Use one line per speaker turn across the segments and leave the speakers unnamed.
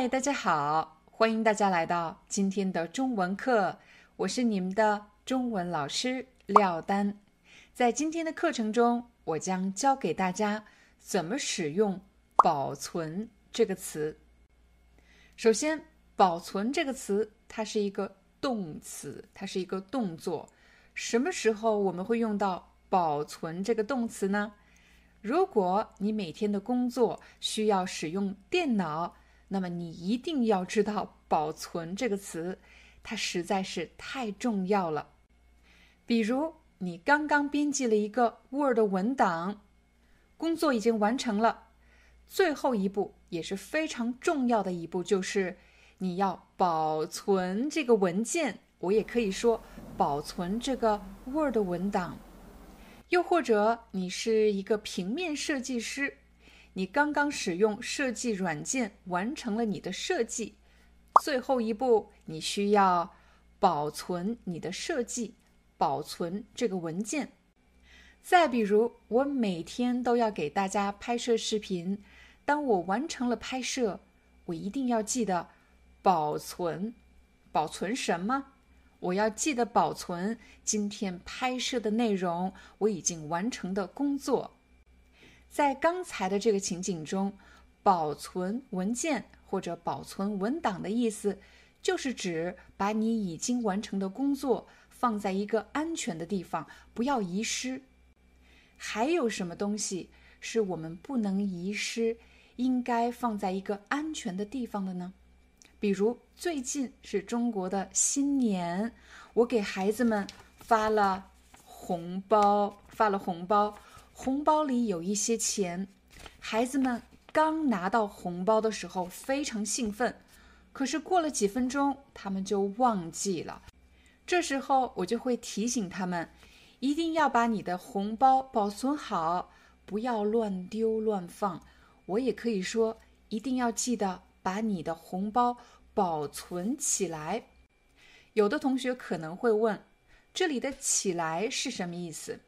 嗨，大家好，欢迎大家来到今天的中文课，我是你们的中文老师廖丹。在今天的课程中，我将教给大家怎么使用“保存”这个词。首先，“保存”这个词它是一个动词，它是一个动作。什么时候我们会用到“保存”这个动词呢？如果你每天的工作需要使用电脑。那么你一定要知道“保存”这个词，它实在是太重要了。比如，你刚刚编辑了一个 Word 文档，工作已经完成了，最后一步也是非常重要的一步，就是你要保存这个文件。我也可以说保存这个 Word 文档。又或者，你是一个平面设计师。你刚刚使用设计软件完成了你的设计，最后一步你需要保存你的设计，保存这个文件。再比如，我每天都要给大家拍摄视频，当我完成了拍摄，我一定要记得保存。保存什么？我要记得保存今天拍摄的内容，我已经完成的工作。在刚才的这个情景中，保存文件或者保存文档的意思，就是指把你已经完成的工作放在一个安全的地方，不要遗失。还有什么东西是我们不能遗失，应该放在一个安全的地方的呢？比如最近是中国的新年，我给孩子们发了红包，发了红包。红包里有一些钱，孩子们刚拿到红包的时候非常兴奋，可是过了几分钟，他们就忘记了。这时候我就会提醒他们，一定要把你的红包保存好，不要乱丢乱放。我也可以说，一定要记得把你的红包保存起来。有的同学可能会问，这里的“起来”是什么意思？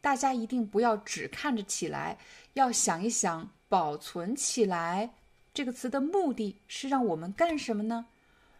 大家一定不要只看着起来，要想一想“保存起来”这个词的目的是让我们干什么呢？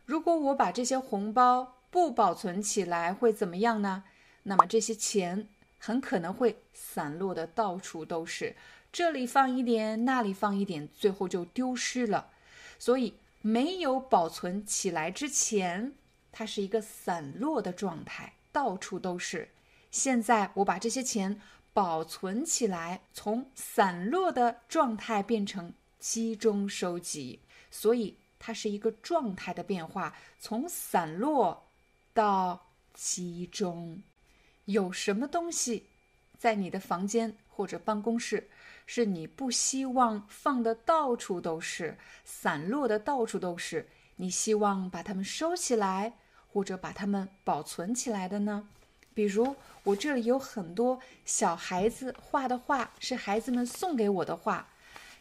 如果我把这些红包不保存起来，会怎么样呢？那么这些钱很可能会散落的到处都是，这里放一点，那里放一点，最后就丢失了。所以没有保存起来之前，它是一个散落的状态，到处都是。现在我把这些钱保存起来，从散落的状态变成集中收集，所以它是一个状态的变化，从散落到集中。有什么东西在你的房间或者办公室，是你不希望放的到处都是、散落的到处都是？你希望把它们收起来，或者把它们保存起来的呢？比如，我这里有很多小孩子画的画，是孩子们送给我的画。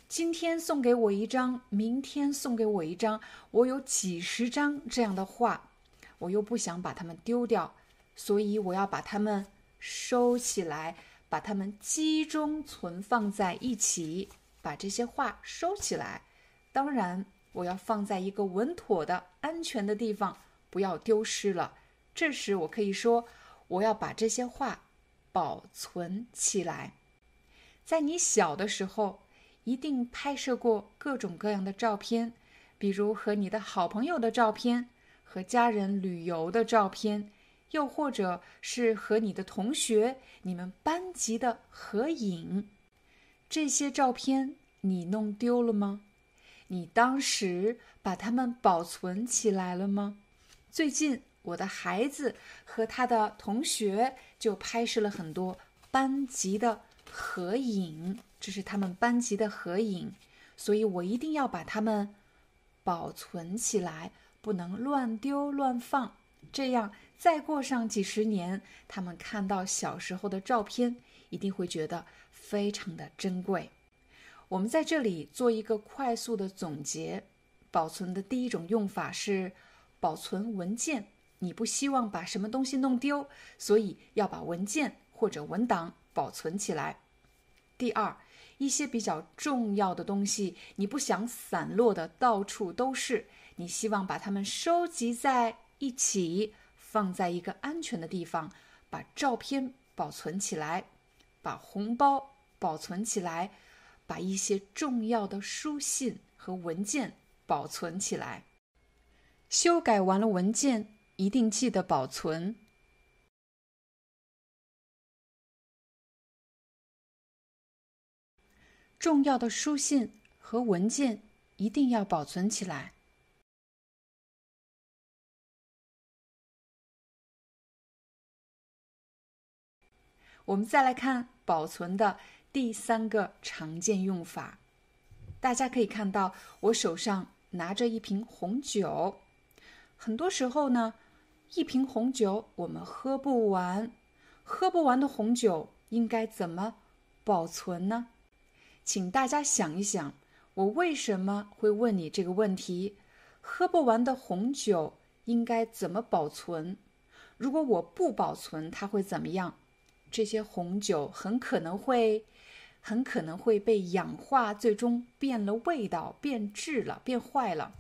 今天送给我一张，明天送给我一张，我有几十张这样的画，我又不想把它们丢掉，所以我要把它们收起来，把它们集中存放在一起，把这些画收起来。当然，我要放在一个稳妥的、安全的地方，不要丢失了。这时，我可以说。我要把这些画保存起来。在你小的时候，一定拍摄过各种各样的照片，比如和你的好朋友的照片，和家人旅游的照片，又或者是和你的同学、你们班级的合影。这些照片你弄丢了吗？你当时把它们保存起来了吗？最近。我的孩子和他的同学就拍摄了很多班级的合影，这是他们班级的合影，所以我一定要把它们保存起来，不能乱丢乱放。这样，再过上几十年，他们看到小时候的照片，一定会觉得非常的珍贵。我们在这里做一个快速的总结：保存的第一种用法是保存文件。你不希望把什么东西弄丢，所以要把文件或者文档保存起来。第二，一些比较重要的东西，你不想散落的到处都是，你希望把它们收集在一起，放在一个安全的地方，把照片保存起来，把红包保存起来，把一些重要的书信和文件保存起来。修改完了文件。一定记得保存重要的书信和文件，一定要保存起来。我们再来看保存的第三个常见用法，大家可以看到，我手上拿着一瓶红酒，很多时候呢。一瓶红酒我们喝不完，喝不完的红酒应该怎么保存呢？请大家想一想，我为什么会问你这个问题？喝不完的红酒应该怎么保存？如果我不保存，它会怎么样？这些红酒很可能会，很可能会被氧化，最终变了味道，变质了，变坏了。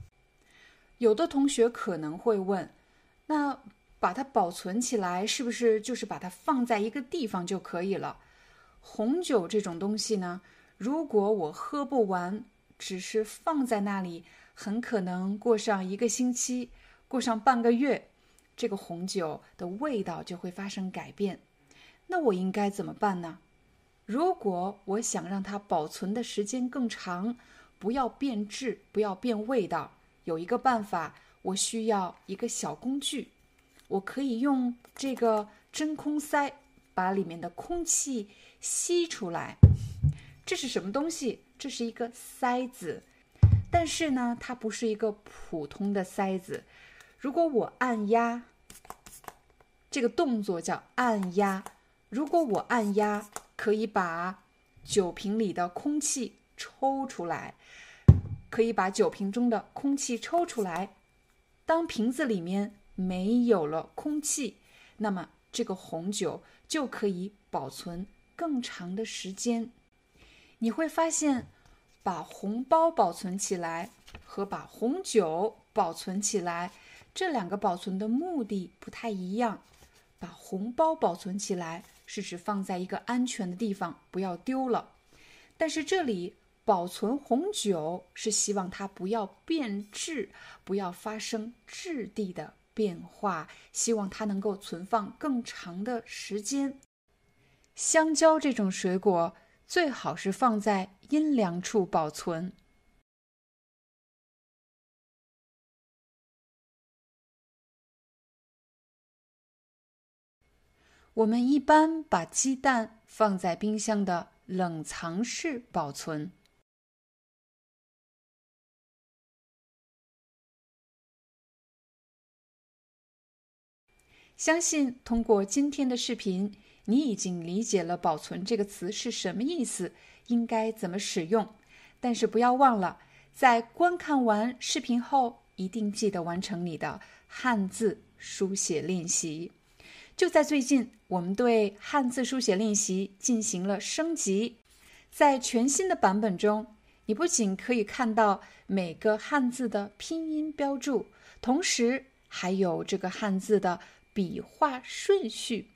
有的同学可能会问。那把它保存起来，是不是就是把它放在一个地方就可以了？红酒这种东西呢，如果我喝不完，只是放在那里，很可能过上一个星期，过上半个月，这个红酒的味道就会发生改变。那我应该怎么办呢？如果我想让它保存的时间更长，不要变质，不要变味道，有一个办法。我需要一个小工具，我可以用这个真空塞把里面的空气吸出来。这是什么东西？这是一个塞子，但是呢，它不是一个普通的塞子。如果我按压，这个动作叫按压。如果我按压，可以把酒瓶里的空气抽出来，可以把酒瓶中的空气抽出来。当瓶子里面没有了空气，那么这个红酒就可以保存更长的时间。你会发现，把红包保存起来和把红酒保存起来，这两个保存的目的不太一样。把红包保存起来是指放在一个安全的地方，不要丢了。但是这里。保存红酒是希望它不要变质，不要发生质地的变化，希望它能够存放更长的时间。香蕉这种水果最好是放在阴凉处保存。我们一般把鸡蛋放在冰箱的冷藏室保存。相信通过今天的视频，你已经理解了“保存”这个词是什么意思，应该怎么使用。但是不要忘了，在观看完视频后，一定记得完成你的汉字书写练习。就在最近，我们对汉字书写练习进行了升级，在全新的版本中，你不仅可以看到每个汉字的拼音标注，同时还有这个汉字的。笔画顺序，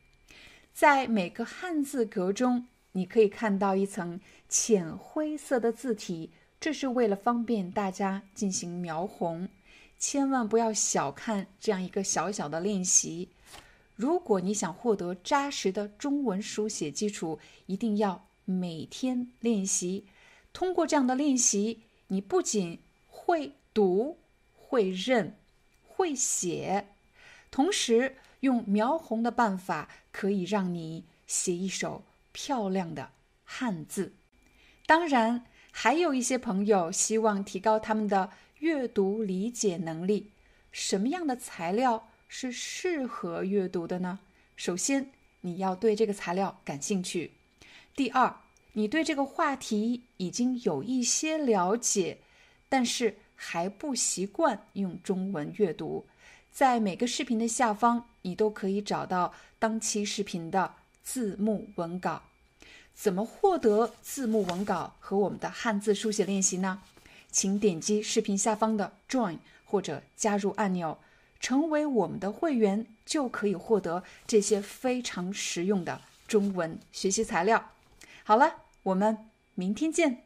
在每个汉字格中，你可以看到一层浅灰色的字体，这是为了方便大家进行描红。千万不要小看这样一个小小的练习。如果你想获得扎实的中文书写基础，一定要每天练习。通过这样的练习，你不仅会读、会认、会写。同时用描红的办法可以让你写一手漂亮的汉字。当然，还有一些朋友希望提高他们的阅读理解能力。什么样的材料是适合阅读的呢？首先，你要对这个材料感兴趣；第二，你对这个话题已经有一些了解，但是还不习惯用中文阅读。在每个视频的下方，你都可以找到当期视频的字幕文稿。怎么获得字幕文稿和我们的汉字书写练习呢？请点击视频下方的 Join 或者加入按钮，成为我们的会员，就可以获得这些非常实用的中文学习材料。好了，我们明天见。